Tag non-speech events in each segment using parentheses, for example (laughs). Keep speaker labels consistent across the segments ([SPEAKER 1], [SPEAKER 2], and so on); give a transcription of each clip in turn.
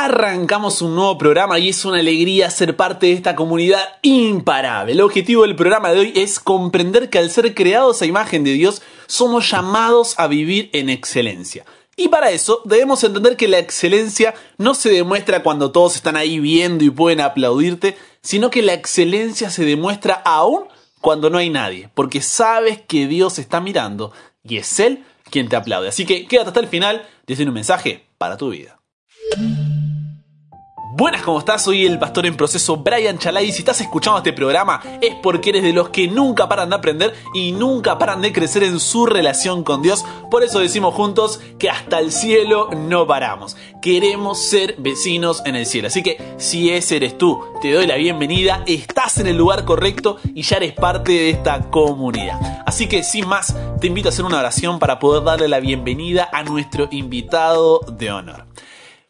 [SPEAKER 1] Arrancamos un nuevo programa y es una alegría ser parte de esta comunidad imparable. El objetivo del programa de hoy es comprender que al ser creados a imagen de Dios somos llamados a vivir en excelencia. Y para eso debemos entender que la excelencia no se demuestra cuando todos están ahí viendo y pueden aplaudirte, sino que la excelencia se demuestra aún cuando no hay nadie, porque sabes que Dios está mirando y es Él quien te aplaude. Así que quédate hasta el final, tiene un mensaje para tu vida. Buenas, ¿cómo estás? Soy el pastor en proceso Brian Chalai y si estás escuchando este programa es porque eres de los que nunca paran de aprender y nunca paran de crecer en su relación con Dios. Por eso decimos juntos que hasta el cielo no paramos. Queremos ser vecinos en el cielo. Así que si ese eres tú, te doy la bienvenida, estás en el lugar correcto y ya eres parte de esta comunidad. Así que sin más, te invito a hacer una oración para poder darle la bienvenida a nuestro invitado de honor.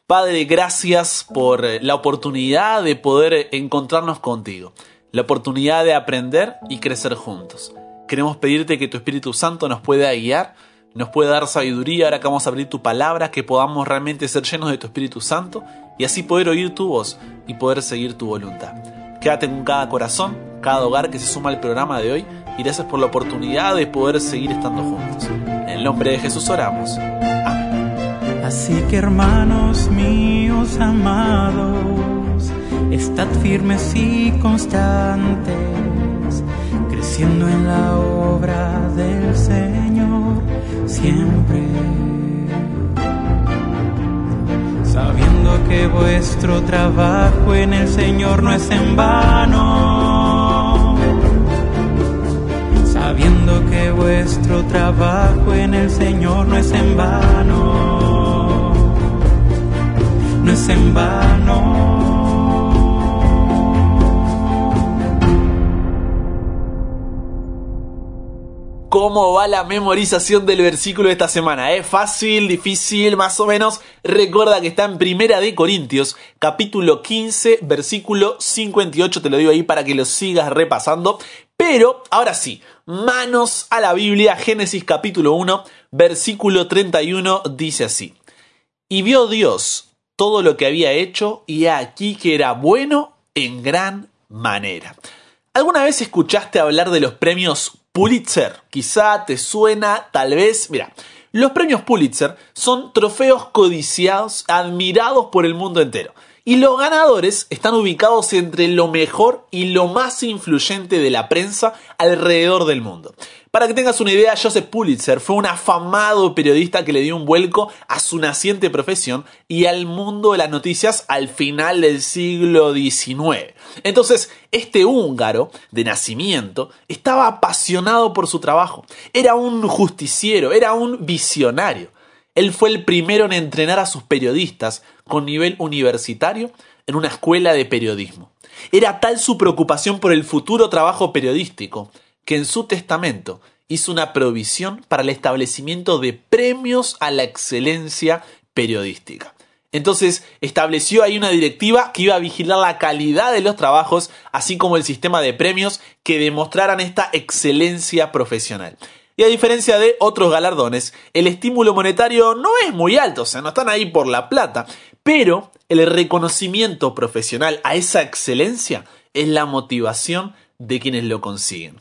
[SPEAKER 1] Padre, gracias por la oportunidad de poder encontrarnos contigo, la oportunidad de aprender y crecer juntos. Queremos pedirte que tu Espíritu Santo nos pueda guiar, nos pueda dar sabiduría ahora que vamos a abrir tu palabra, que podamos realmente ser llenos de tu Espíritu Santo y así poder oír tu voz y poder seguir tu voluntad. Quédate con cada corazón, cada hogar que se suma al programa de hoy y gracias por la oportunidad de poder seguir estando juntos. En el nombre de Jesús oramos.
[SPEAKER 2] Así que hermanos míos amados, estad firmes y constantes, creciendo en la obra del Señor siempre. Sabiendo que vuestro trabajo en el Señor no es en vano. Sabiendo que vuestro trabajo en el Señor no es en vano es en vano.
[SPEAKER 1] ¿Cómo va la memorización del versículo de esta semana? ¿Es fácil, difícil, más o menos? Recuerda que está en Primera de Corintios, capítulo 15, versículo 58, te lo digo ahí para que lo sigas repasando. Pero, ahora sí, manos a la Biblia, Génesis capítulo 1, versículo 31, dice así. Y vio Dios todo lo que había hecho y aquí que era bueno en gran manera. ¿Alguna vez escuchaste hablar de los premios Pulitzer? Quizá te suena, tal vez. Mira, los premios Pulitzer son trofeos codiciados, admirados por el mundo entero. Y los ganadores están ubicados entre lo mejor y lo más influyente de la prensa alrededor del mundo. Para que tengas una idea, Joseph Pulitzer fue un afamado periodista que le dio un vuelco a su naciente profesión y al mundo de las noticias al final del siglo XIX. Entonces, este húngaro de nacimiento estaba apasionado por su trabajo. Era un justiciero, era un visionario. Él fue el primero en entrenar a sus periodistas con nivel universitario en una escuela de periodismo. Era tal su preocupación por el futuro trabajo periodístico que en su testamento hizo una provisión para el establecimiento de premios a la excelencia periodística. Entonces estableció ahí una directiva que iba a vigilar la calidad de los trabajos, así como el sistema de premios que demostraran esta excelencia profesional. Y a diferencia de otros galardones, el estímulo monetario no es muy alto, o sea, no están ahí por la plata, pero el reconocimiento profesional a esa excelencia es la motivación de quienes lo consiguen.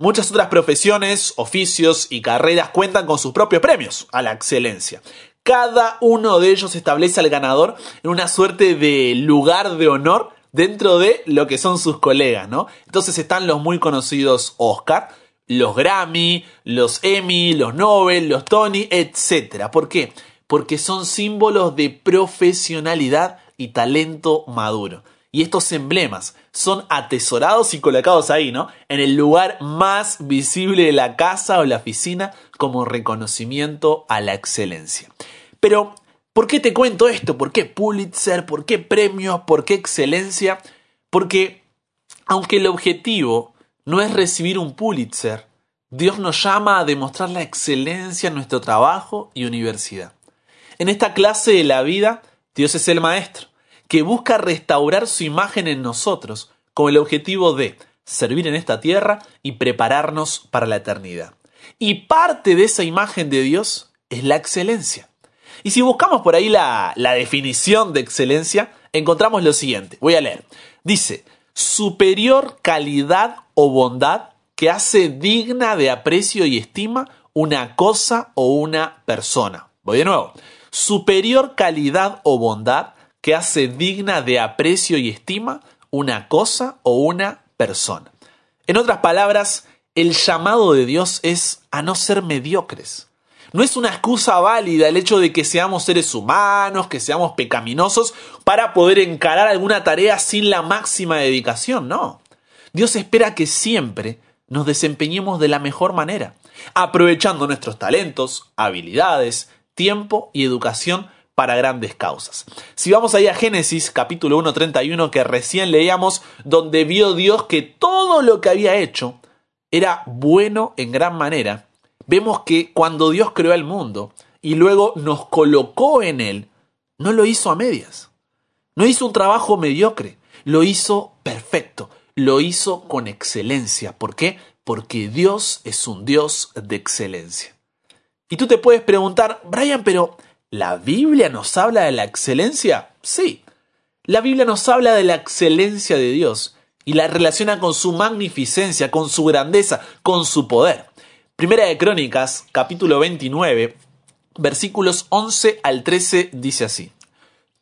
[SPEAKER 1] Muchas otras profesiones, oficios y carreras cuentan con sus propios premios a la excelencia. Cada uno de ellos establece al ganador en una suerte de lugar de honor dentro de lo que son sus colegas, ¿no? Entonces están los muy conocidos Oscar, los Grammy, los Emmy, los Nobel, los Tony, etc. ¿Por qué? Porque son símbolos de profesionalidad y talento maduro. Y estos emblemas son atesorados y colocados ahí, ¿no? En el lugar más visible de la casa o la oficina como reconocimiento a la excelencia. Pero, ¿por qué te cuento esto? ¿Por qué Pulitzer? ¿Por qué premios? ¿Por qué excelencia? Porque, aunque el objetivo no es recibir un Pulitzer, Dios nos llama a demostrar la excelencia en nuestro trabajo y universidad. En esta clase de la vida, Dios es el maestro que busca restaurar su imagen en nosotros con el objetivo de servir en esta tierra y prepararnos para la eternidad. Y parte de esa imagen de Dios es la excelencia. Y si buscamos por ahí la, la definición de excelencia, encontramos lo siguiente. Voy a leer. Dice, superior calidad o bondad que hace digna de aprecio y estima una cosa o una persona. Voy de nuevo. Superior calidad o bondad que hace digna de aprecio y estima una cosa o una persona. En otras palabras, el llamado de Dios es a no ser mediocres. No es una excusa válida el hecho de que seamos seres humanos, que seamos pecaminosos, para poder encarar alguna tarea sin la máxima dedicación, no. Dios espera que siempre nos desempeñemos de la mejor manera, aprovechando nuestros talentos, habilidades, tiempo y educación para grandes causas. Si vamos ahí a Génesis capítulo 1.31 que recién leíamos, donde vio Dios que todo lo que había hecho era bueno en gran manera, vemos que cuando Dios creó el mundo y luego nos colocó en él, no lo hizo a medias. No hizo un trabajo mediocre, lo hizo perfecto, lo hizo con excelencia. ¿Por qué? Porque Dios es un Dios de excelencia. Y tú te puedes preguntar, Brian, pero ¿La Biblia nos habla de la excelencia? Sí. La Biblia nos habla de la excelencia de Dios y la relaciona con su magnificencia, con su grandeza, con su poder. Primera de Crónicas, capítulo 29, versículos 11 al 13 dice así.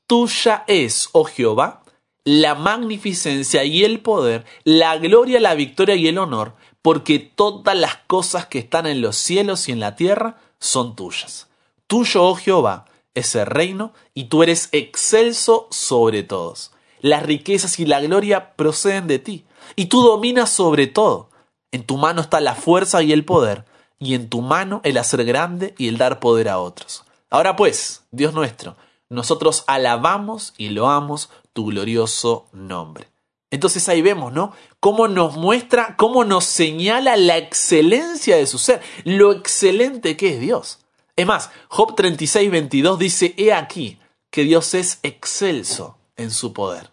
[SPEAKER 1] Tuya es, oh Jehová, la magnificencia y el poder, la gloria, la victoria y el honor, porque todas las cosas que están en los cielos y en la tierra son tuyas. Tuyo, oh Jehová, es el reino, y tú eres excelso sobre todos. Las riquezas y la gloria proceden de ti, y tú dominas sobre todo. En tu mano está la fuerza y el poder, y en tu mano el hacer grande y el dar poder a otros. Ahora pues, Dios nuestro, nosotros alabamos y loamos tu glorioso nombre. Entonces ahí vemos, ¿no? Cómo nos muestra, cómo nos señala la excelencia de su ser, lo excelente que es Dios. Es más, Job 36, 22 dice, He aquí que Dios es excelso en su poder.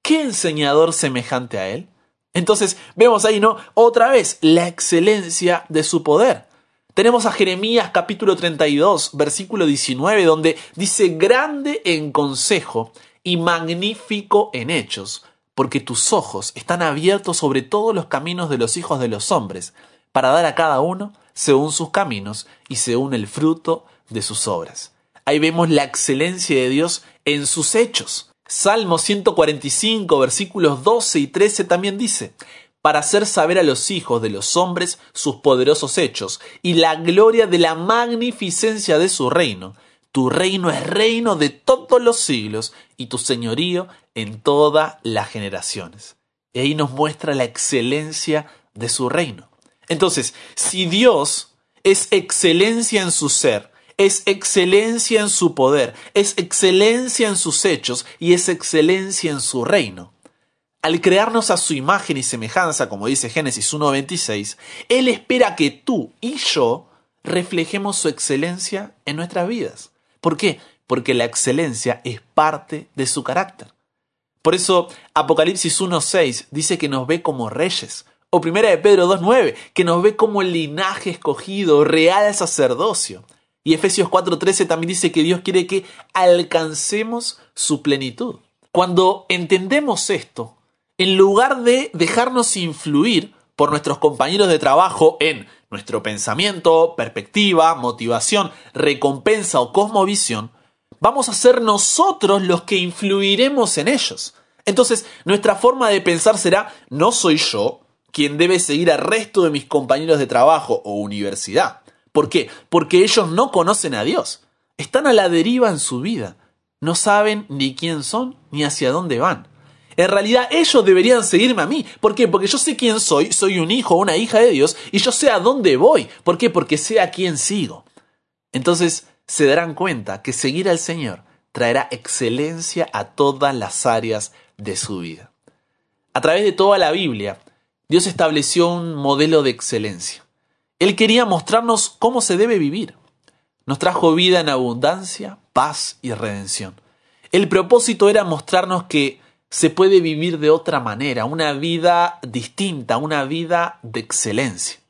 [SPEAKER 1] ¿Qué enseñador semejante a él? Entonces vemos ahí, ¿no? Otra vez, la excelencia de su poder. Tenemos a Jeremías capítulo 32, versículo 19, donde dice, grande en consejo y magnífico en hechos, porque tus ojos están abiertos sobre todos los caminos de los hijos de los hombres, para dar a cada uno según sus caminos y según el fruto de sus obras. Ahí vemos la excelencia de Dios en sus hechos. Salmo 145, versículos 12 y 13 también dice, para hacer saber a los hijos de los hombres sus poderosos hechos y la gloria de la magnificencia de su reino. Tu reino es reino de todos los siglos y tu señorío en todas las generaciones. Y ahí nos muestra la excelencia de su reino. Entonces, si Dios es excelencia en su ser, es excelencia en su poder, es excelencia en sus hechos y es excelencia en su reino. Al crearnos a su imagen y semejanza, como dice Génesis 1.26, Él espera que tú y yo reflejemos su excelencia en nuestras vidas. ¿Por qué? Porque la excelencia es parte de su carácter. Por eso Apocalipsis 1.6 dice que nos ve como reyes, o primera de Pedro 2.9, que nos ve como el linaje escogido, real sacerdocio. Y Efesios 4.13 también dice que Dios quiere que alcancemos su plenitud. Cuando entendemos esto, en lugar de dejarnos influir por nuestros compañeros de trabajo en nuestro pensamiento, perspectiva, motivación, recompensa o cosmovisión, vamos a ser nosotros los que influiremos en ellos. Entonces, nuestra forma de pensar será, no soy yo, quien debe seguir al resto de mis compañeros de trabajo o universidad. ¿Por qué? Porque ellos no conocen a Dios. Están a la deriva en su vida. No saben ni quién son ni hacia dónde van. En realidad ellos deberían seguirme a mí. ¿Por qué? Porque yo sé quién soy, soy un hijo o una hija de Dios y yo sé a dónde voy. ¿Por qué? Porque sé a quién sigo. Entonces se darán cuenta que seguir al Señor traerá excelencia a todas las áreas de su vida. A través de toda la Biblia, Dios estableció un modelo de excelencia. Él quería mostrarnos cómo se debe vivir. Nos trajo vida en abundancia, paz y redención. El propósito era mostrarnos que se puede vivir de otra manera, una vida distinta, una vida de excelencia.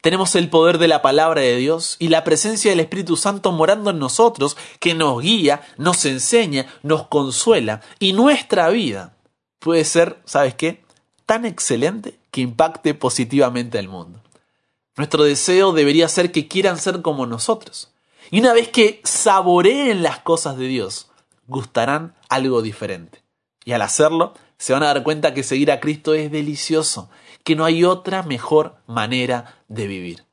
[SPEAKER 1] tenemos el poder de la palabra de Dios y la presencia del Espíritu Santo morando en nosotros, que nos guía, nos enseña, nos consuela y nuestra vida puede ser, ¿sabes qué? Tan excelente que impacte positivamente al mundo. Nuestro deseo debería ser que quieran ser como nosotros. Y una vez que saboreen las cosas de Dios, gustarán algo diferente. Y al hacerlo, se van a dar cuenta que seguir a Cristo es delicioso, que no hay otra mejor manera de vivir.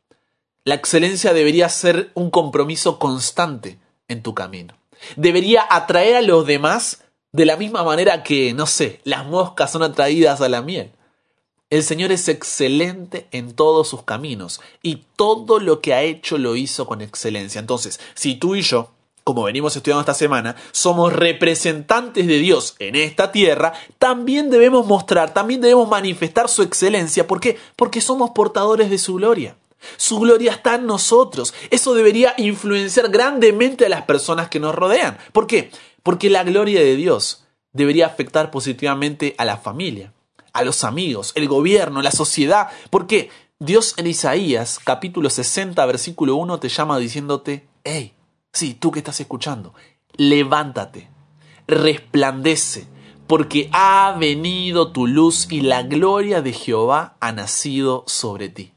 [SPEAKER 1] La excelencia debería ser un compromiso constante en tu camino. Debería atraer a los demás de la misma manera que, no sé, las moscas son atraídas a la miel. El Señor es excelente en todos sus caminos y todo lo que ha hecho lo hizo con excelencia. Entonces, si tú y yo como venimos estudiando esta semana, somos representantes de Dios en esta tierra, también debemos mostrar, también debemos manifestar su excelencia. ¿Por qué? Porque somos portadores de su gloria. Su gloria está en nosotros. Eso debería influenciar grandemente a las personas que nos rodean. ¿Por qué? Porque la gloria de Dios debería afectar positivamente a la familia, a los amigos, el gobierno, la sociedad. ¿Por qué? Dios en Isaías capítulo 60 versículo 1 te llama diciéndote, hey, Sí, tú que estás escuchando, levántate, resplandece, porque ha venido tu luz y la gloria de Jehová ha nacido sobre ti.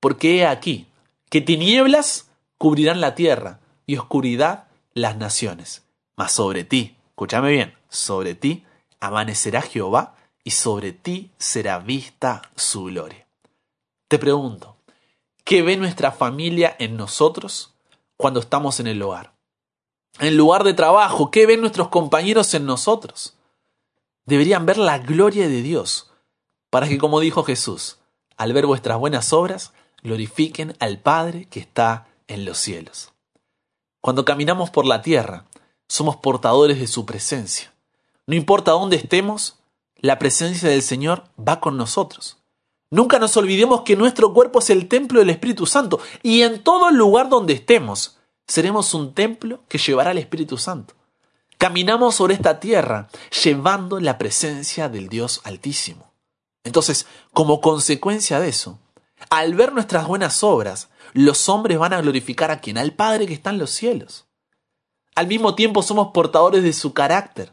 [SPEAKER 1] Porque he aquí que tinieblas cubrirán la tierra y oscuridad las naciones. Mas sobre ti, escúchame bien, sobre ti amanecerá Jehová y sobre ti será vista su gloria. Te pregunto, ¿qué ve nuestra familia en nosotros? cuando estamos en el lugar. En el lugar de trabajo, ¿qué ven nuestros compañeros en nosotros? Deberían ver la gloria de Dios, para que, como dijo Jesús, al ver vuestras buenas obras, glorifiquen al Padre que está en los cielos. Cuando caminamos por la tierra, somos portadores de su presencia. No importa dónde estemos, la presencia del Señor va con nosotros. Nunca nos olvidemos que nuestro cuerpo es el templo del Espíritu Santo y en todo lugar donde estemos seremos un templo que llevará al Espíritu Santo. Caminamos sobre esta tierra llevando la presencia del Dios Altísimo. Entonces, como consecuencia de eso, al ver nuestras buenas obras, los hombres van a glorificar a quien, al Padre que está en los cielos. Al mismo tiempo somos portadores de su carácter.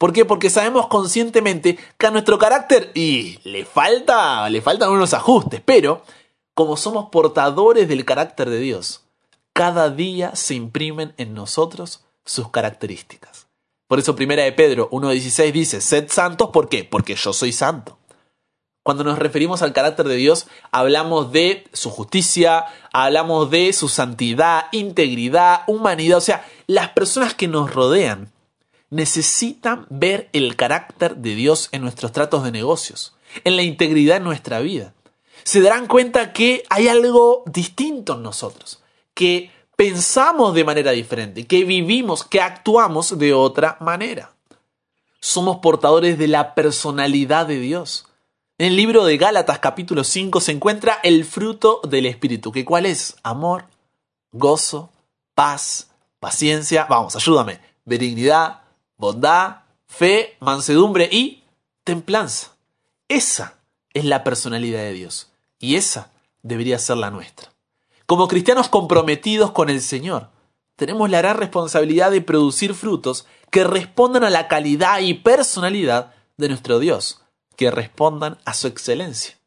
[SPEAKER 1] ¿Por qué? Porque sabemos conscientemente que a nuestro carácter y le falta, le faltan unos ajustes, pero como somos portadores del carácter de Dios, cada día se imprimen en nosotros sus características. Por eso primera de Pedro 1.16 dice, sed santos, ¿por qué? Porque yo soy santo. Cuando nos referimos al carácter de Dios, hablamos de su justicia, hablamos de su santidad, integridad, humanidad, o sea, las personas que nos rodean necesitan ver el carácter de Dios en nuestros tratos de negocios, en la integridad de nuestra vida. Se darán cuenta que hay algo distinto en nosotros, que pensamos de manera diferente, que vivimos, que actuamos de otra manera. Somos portadores de la personalidad de Dios. En el libro de Gálatas capítulo 5 se encuentra el fruto del Espíritu, que cuál es? Amor, gozo, paz, paciencia, vamos, ayúdame, benignidad, bondad, fe, mansedumbre y templanza. Esa es la personalidad de Dios y esa debería ser la nuestra. Como cristianos comprometidos con el Señor, tenemos la gran responsabilidad de producir frutos que respondan a la calidad y personalidad de nuestro Dios, que respondan a su excelencia.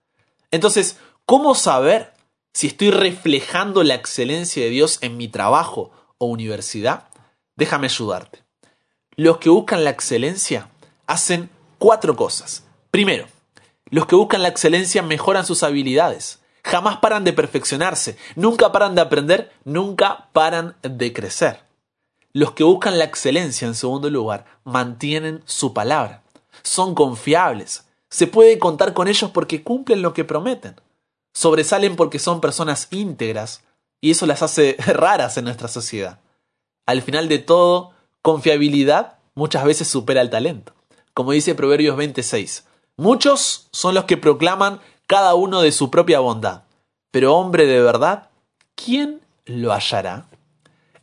[SPEAKER 1] Entonces, ¿cómo saber si estoy reflejando la excelencia de Dios en mi trabajo o universidad? Déjame ayudarte los que buscan la excelencia hacen cuatro cosas. Primero, los que buscan la excelencia mejoran sus habilidades. Jamás paran de perfeccionarse, nunca paran de aprender, nunca paran de crecer. Los que buscan la excelencia, en segundo lugar, mantienen su palabra. Son confiables. Se puede contar con ellos porque cumplen lo que prometen. Sobresalen porque son personas íntegras y eso las hace (laughs) raras en nuestra sociedad. Al final de todo, confiabilidad muchas veces supera el talento. Como dice Proverbios 26, muchos son los que proclaman cada uno de su propia bondad, pero hombre de verdad, ¿quién lo hallará?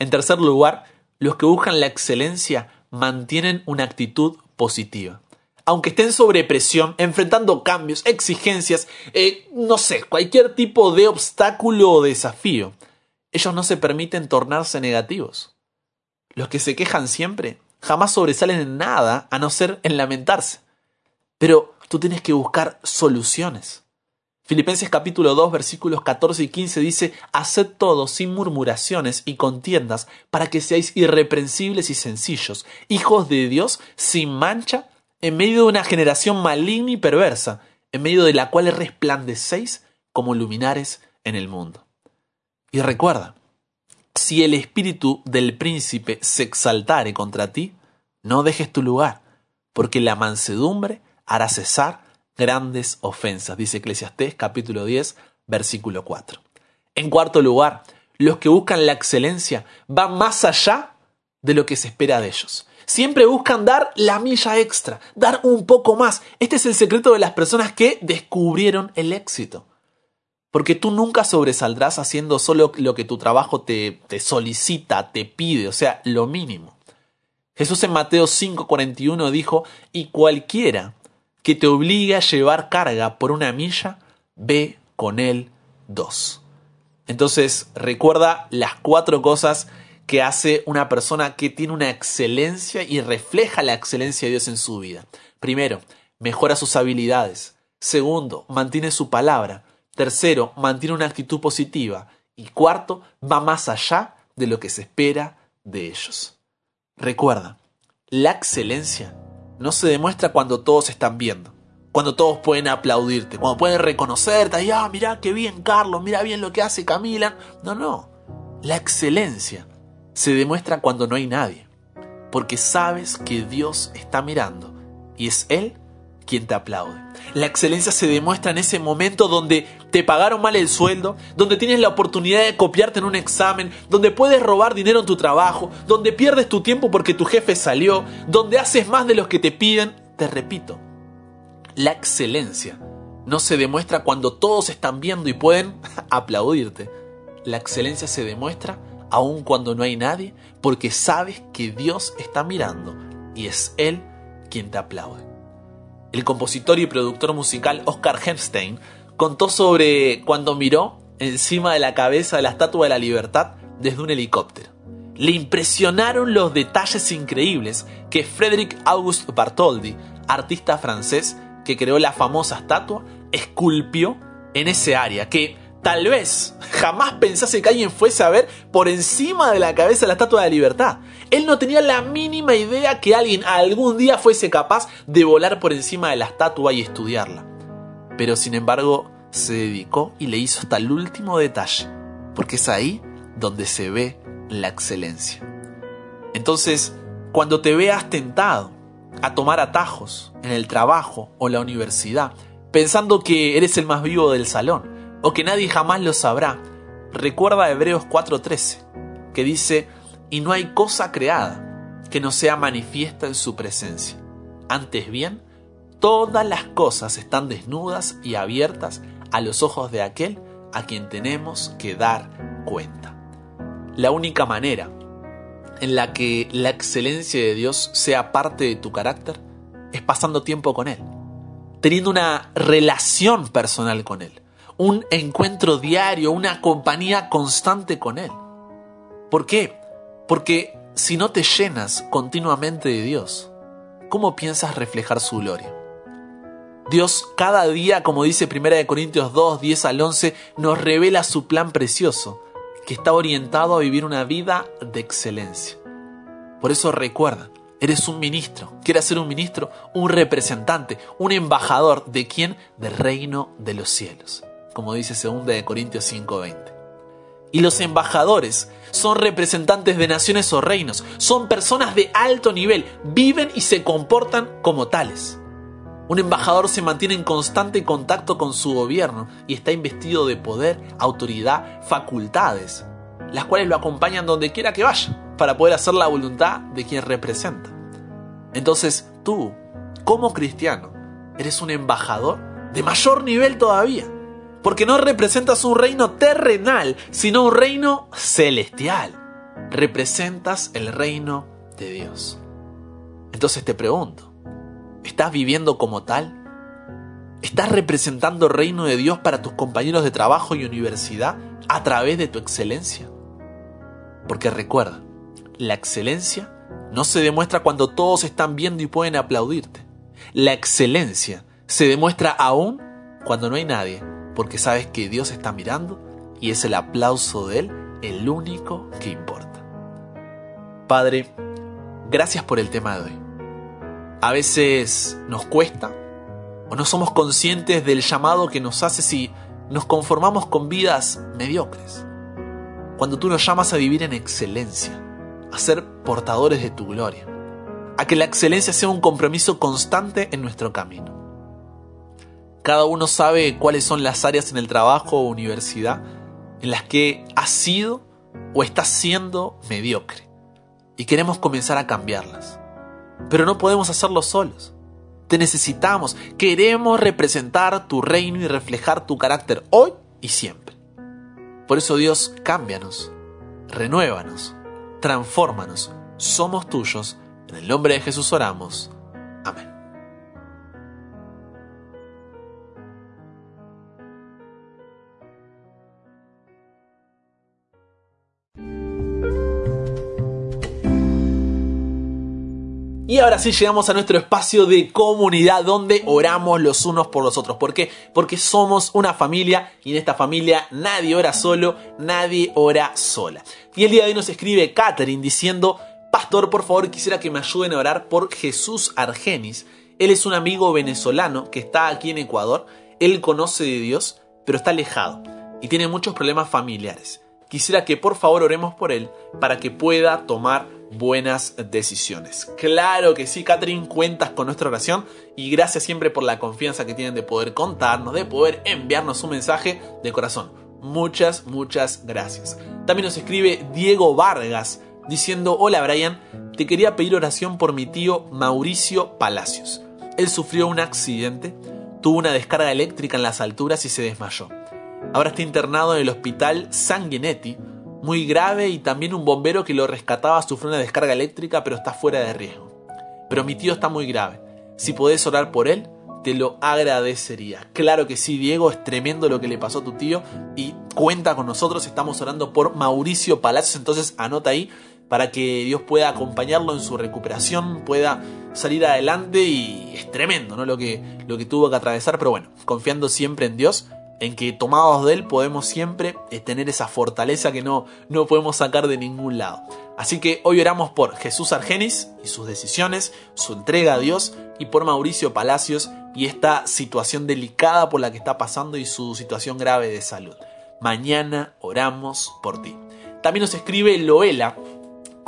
[SPEAKER 1] En tercer lugar, los que buscan la excelencia mantienen una actitud positiva. aunque estén sobre presión, enfrentando cambios, exigencias, eh, no sé, cualquier tipo de obstáculo o desafío, ellos no se permiten tornarse negativos. Los que se quejan siempre jamás sobresalen en nada a no ser en lamentarse. Pero tú tienes que buscar soluciones. Filipenses capítulo 2 versículos 14 y 15 dice, Haced todo sin murmuraciones y contiendas, para que seáis irreprensibles y sencillos, hijos de Dios sin mancha, en medio de una generación maligna y perversa, en medio de la cual resplandecéis como luminares en el mundo. Y recuerda, si el espíritu del príncipe se exaltare contra ti, no dejes tu lugar, porque la mansedumbre hará cesar grandes ofensas, dice Eclesiastés capítulo 10, versículo 4. En cuarto lugar, los que buscan la excelencia van más allá de lo que se espera de ellos. Siempre buscan dar la milla extra, dar un poco más. Este es el secreto de las personas que descubrieron el éxito. Porque tú nunca sobresaldrás haciendo solo lo que tu trabajo te, solicita, te pide, o sea, lo mínimo. Jesús en Mateo 5:41 dijo, y cualquiera que te obligue a llevar carga por una milla, ve con él dos. Entonces, recuerda las cuatro cosas que hace una persona que tiene una excelencia y refleja la excelencia de Dios en su vida. Primero, mejora sus habilidades. Segundo, mantiene su palabra. Tercero, mantiene una actitud positiva. Y cuarto, va más allá de lo que se espera de ellos. Recuerda, la excelencia no se demuestra cuando todos están viendo, cuando todos pueden aplaudirte, cuando pueden reconocerte y, ah, mira qué bien Carlos, mira bien lo que hace Camila. No, no. La excelencia se demuestra cuando no hay nadie, porque sabes que Dios está mirando y es Él quien te aplaude. La excelencia se demuestra en ese momento donde te pagaron mal el sueldo, donde tienes la oportunidad de copiarte en un examen, donde puedes robar dinero en tu trabajo, donde pierdes tu tiempo porque tu jefe salió, donde haces más de los que te piden. Te repito, la excelencia no se demuestra cuando todos están viendo y pueden (laughs) aplaudirte. La excelencia se demuestra aun cuando no hay nadie, porque sabes que Dios está mirando y es Él quien te aplaude. El compositor y productor musical Oscar Hemstein contó sobre cuando miró encima de la cabeza de la Estatua de la Libertad desde un helicóptero. Le impresionaron los detalles increíbles que Frédéric Auguste Bartholdi, artista francés que creó la famosa estatua, esculpió en ese área, que tal vez jamás pensase que alguien fuese a ver por encima de la cabeza de la Estatua de la Libertad. Él no tenía la mínima idea que alguien algún día fuese capaz de volar por encima de la estatua y estudiarla. Pero sin embargo, se dedicó y le hizo hasta el último detalle, porque es ahí donde se ve la excelencia. Entonces, cuando te veas tentado a tomar atajos en el trabajo o la universidad, pensando que eres el más vivo del salón, o que nadie jamás lo sabrá, recuerda Hebreos 4:13, que dice, y no hay cosa creada que no sea manifiesta en su presencia. Antes bien, todas las cosas están desnudas y abiertas a los ojos de aquel a quien tenemos que dar cuenta. La única manera en la que la excelencia de Dios sea parte de tu carácter es pasando tiempo con Él, teniendo una relación personal con Él, un encuentro diario, una compañía constante con Él. ¿Por qué? Porque si no te llenas continuamente de Dios, ¿cómo piensas reflejar su gloria? Dios cada día, como dice 1 Corintios 2, 10 al 11, nos revela su plan precioso, que está orientado a vivir una vida de excelencia. Por eso recuerda, eres un ministro. ¿Quieres ser un ministro? Un representante, un embajador. ¿De quién? Del reino de los cielos. Como dice 2 Corintios 5:20. Y los embajadores son representantes de naciones o reinos, son personas de alto nivel, viven y se comportan como tales. Un embajador se mantiene en constante contacto con su gobierno y está investido de poder, autoridad, facultades, las cuales lo acompañan donde quiera que vaya, para poder hacer la voluntad de quien representa. Entonces tú, como cristiano, eres un embajador de mayor nivel todavía porque no representas un reino terrenal, sino un reino celestial. Representas el reino de Dios. Entonces te pregunto, ¿Estás viviendo como tal? ¿Estás representando el reino de Dios para tus compañeros de trabajo y universidad a través de tu excelencia? Porque recuerda, la excelencia no se demuestra cuando todos están viendo y pueden aplaudirte. La excelencia se demuestra aún cuando no hay nadie, porque sabes que Dios está mirando y es el aplauso de Él el único que importa. Padre, gracias por el tema de hoy. A veces nos cuesta o no somos conscientes del llamado que nos hace si nos conformamos con vidas mediocres. Cuando tú nos llamas a vivir en excelencia, a ser portadores de tu gloria, a que la excelencia sea un compromiso constante en nuestro camino. Cada uno sabe cuáles son las áreas en el trabajo o universidad en las que has sido o estás siendo mediocre y queremos comenzar a cambiarlas. Pero no podemos hacerlo solos. Te necesitamos, queremos representar tu reino y reflejar tu carácter hoy y siempre. Por eso Dios, cámbianos, renuévanos, transfórmanos, somos tuyos. En el nombre de Jesús oramos. Amén. Y ahora sí llegamos a nuestro espacio de comunidad donde oramos los unos por los otros. ¿Por qué? Porque somos una familia y en esta familia nadie ora solo, nadie ora sola. Y el día de hoy nos escribe Catherine diciendo, Pastor, por favor quisiera que me ayuden a orar por Jesús Argenis. Él es un amigo venezolano que está aquí en Ecuador. Él conoce de Dios, pero está alejado y tiene muchos problemas familiares. Quisiera que por favor oremos por él para que pueda tomar buenas decisiones. Claro que sí, Catherine, cuentas con nuestra oración y gracias siempre por la confianza que tienen de poder contarnos, de poder enviarnos un mensaje de corazón. Muchas, muchas gracias. También nos escribe Diego Vargas diciendo, hola Brian, te quería pedir oración por mi tío Mauricio Palacios. Él sufrió un accidente, tuvo una descarga eléctrica en las alturas y se desmayó. Ahora está internado en el hospital Sanguinetti, muy grave y también un bombero que lo rescataba sufrió una descarga eléctrica pero está fuera de riesgo. Pero mi tío está muy grave. Si podés orar por él, te lo agradecería. Claro que sí, Diego, es tremendo lo que le pasó a tu tío y cuenta con nosotros, estamos orando por Mauricio Palacios, entonces anota ahí para que Dios pueda acompañarlo en su recuperación, pueda salir adelante y es tremendo, ¿no? Lo que, lo que tuvo que atravesar, pero bueno, confiando siempre en Dios, en que tomados de Él podemos siempre eh, tener esa fortaleza que no, no podemos sacar de ningún lado. Así que hoy oramos por Jesús Argenis y sus decisiones, su entrega a Dios y por Mauricio Palacios y esta situación delicada por la que está pasando y su situación grave de salud. Mañana oramos por ti. También nos escribe Loela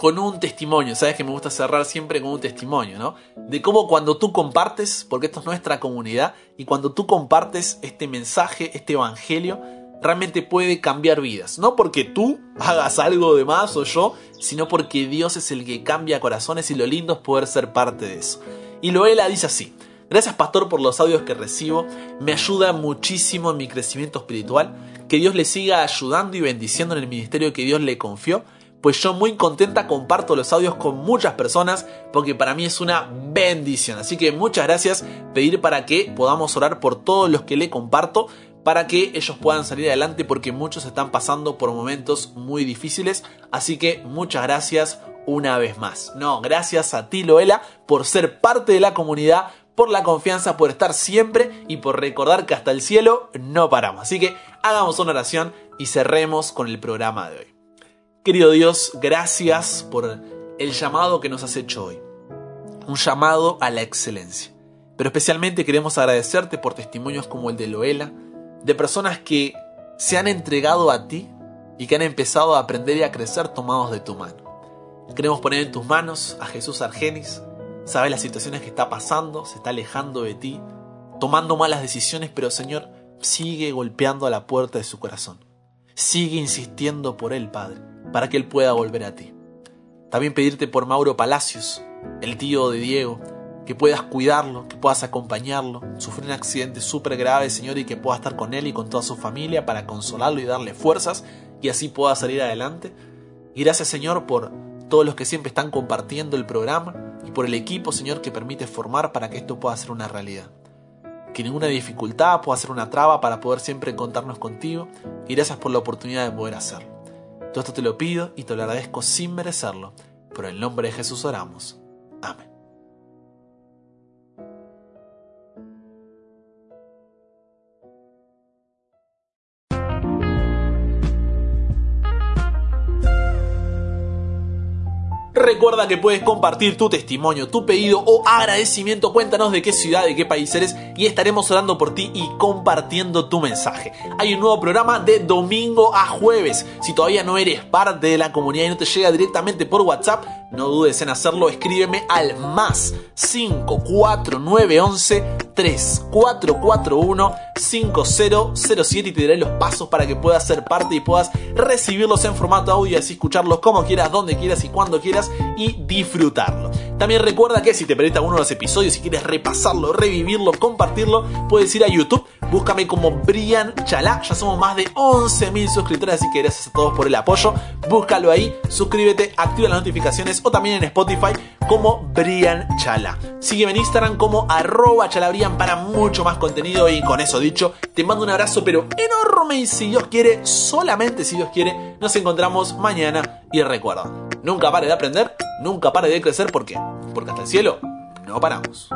[SPEAKER 1] con un testimonio. Sabes que me gusta cerrar siempre con un testimonio, ¿no? De cómo cuando tú compartes, porque esto es nuestra comunidad, y cuando tú compartes este mensaje, este evangelio, realmente puede cambiar vidas. No porque tú hagas algo de más o yo, sino porque Dios es el que cambia corazones y lo lindo es poder ser parte de eso. Y Loela dice así. Gracias pastor por los audios que recibo, me ayuda muchísimo en mi crecimiento espiritual, que Dios le siga ayudando y bendiciendo en el ministerio que Dios le confió pues yo muy contenta comparto los audios con muchas personas porque para mí es una bendición. Así que muchas gracias, pedir para que podamos orar por todos los que le comparto para que ellos puedan salir adelante porque muchos están pasando por momentos muy difíciles. Así que muchas gracias una vez más. No, gracias a ti Loela por ser parte de la comunidad, por la confianza, por estar siempre y por recordar que hasta el cielo no paramos. Así que hagamos una oración y cerremos con el programa de hoy. Querido Dios, gracias por el llamado que nos has hecho hoy. Un llamado a la excelencia. Pero especialmente queremos agradecerte por testimonios como el de Loela, de personas que se han entregado a ti y que han empezado a aprender y a crecer tomados de tu mano. Queremos poner en tus manos a Jesús Argenis. Sabe las situaciones que está pasando, se está alejando de ti, tomando malas decisiones, pero Señor, sigue golpeando a la puerta de su corazón. Sigue insistiendo por él, Padre para que él pueda volver a ti. También pedirte por Mauro Palacios, el tío de Diego, que puedas cuidarlo, que puedas acompañarlo. Sufrió un accidente súper grave, Señor, y que pueda estar con él y con toda su familia para consolarlo y darle fuerzas y así pueda salir adelante. Gracias, Señor, por todos los que siempre están compartiendo el programa, y por el equipo, Señor, que permite formar para que esto pueda ser una realidad. Que ninguna dificultad pueda ser una traba para poder siempre encontrarnos contigo y gracias por la oportunidad de poder hacerlo. Todo esto te lo pido y te lo agradezco sin merecerlo. Por el nombre de Jesús oramos. Amén. Recuerda que puedes compartir tu testimonio, tu pedido o agradecimiento. Cuéntanos de qué ciudad, de qué país eres y estaremos orando por ti y compartiendo tu mensaje. Hay un nuevo programa de domingo a jueves. Si todavía no eres parte de la comunidad y no te llega directamente por WhatsApp, no dudes en hacerlo. Escríbeme al más 54911 3441 5007 y te diré los pasos para que puedas ser parte y puedas recibirlos en formato audio, así escucharlos como quieras, donde quieras y cuando quieras y disfrutarlo. También recuerda que si te perdiste alguno de los episodios, si quieres repasarlo, revivirlo, compartirlo, puedes ir a YouTube, búscame como Brian Chalá, ya somos más de 11.000 suscriptores, así que gracias a todos por el apoyo, búscalo ahí, suscríbete, activa las notificaciones o también en Spotify como Brian Chala. Sígueme en Instagram como arroba chalabrian para mucho más contenido y con eso dicho, te mando un abrazo pero enorme y si Dios quiere, solamente si Dios quiere, nos encontramos mañana y recuerda, nunca pare de aprender, nunca pare de crecer, ¿por qué? Porque hasta el cielo no paramos.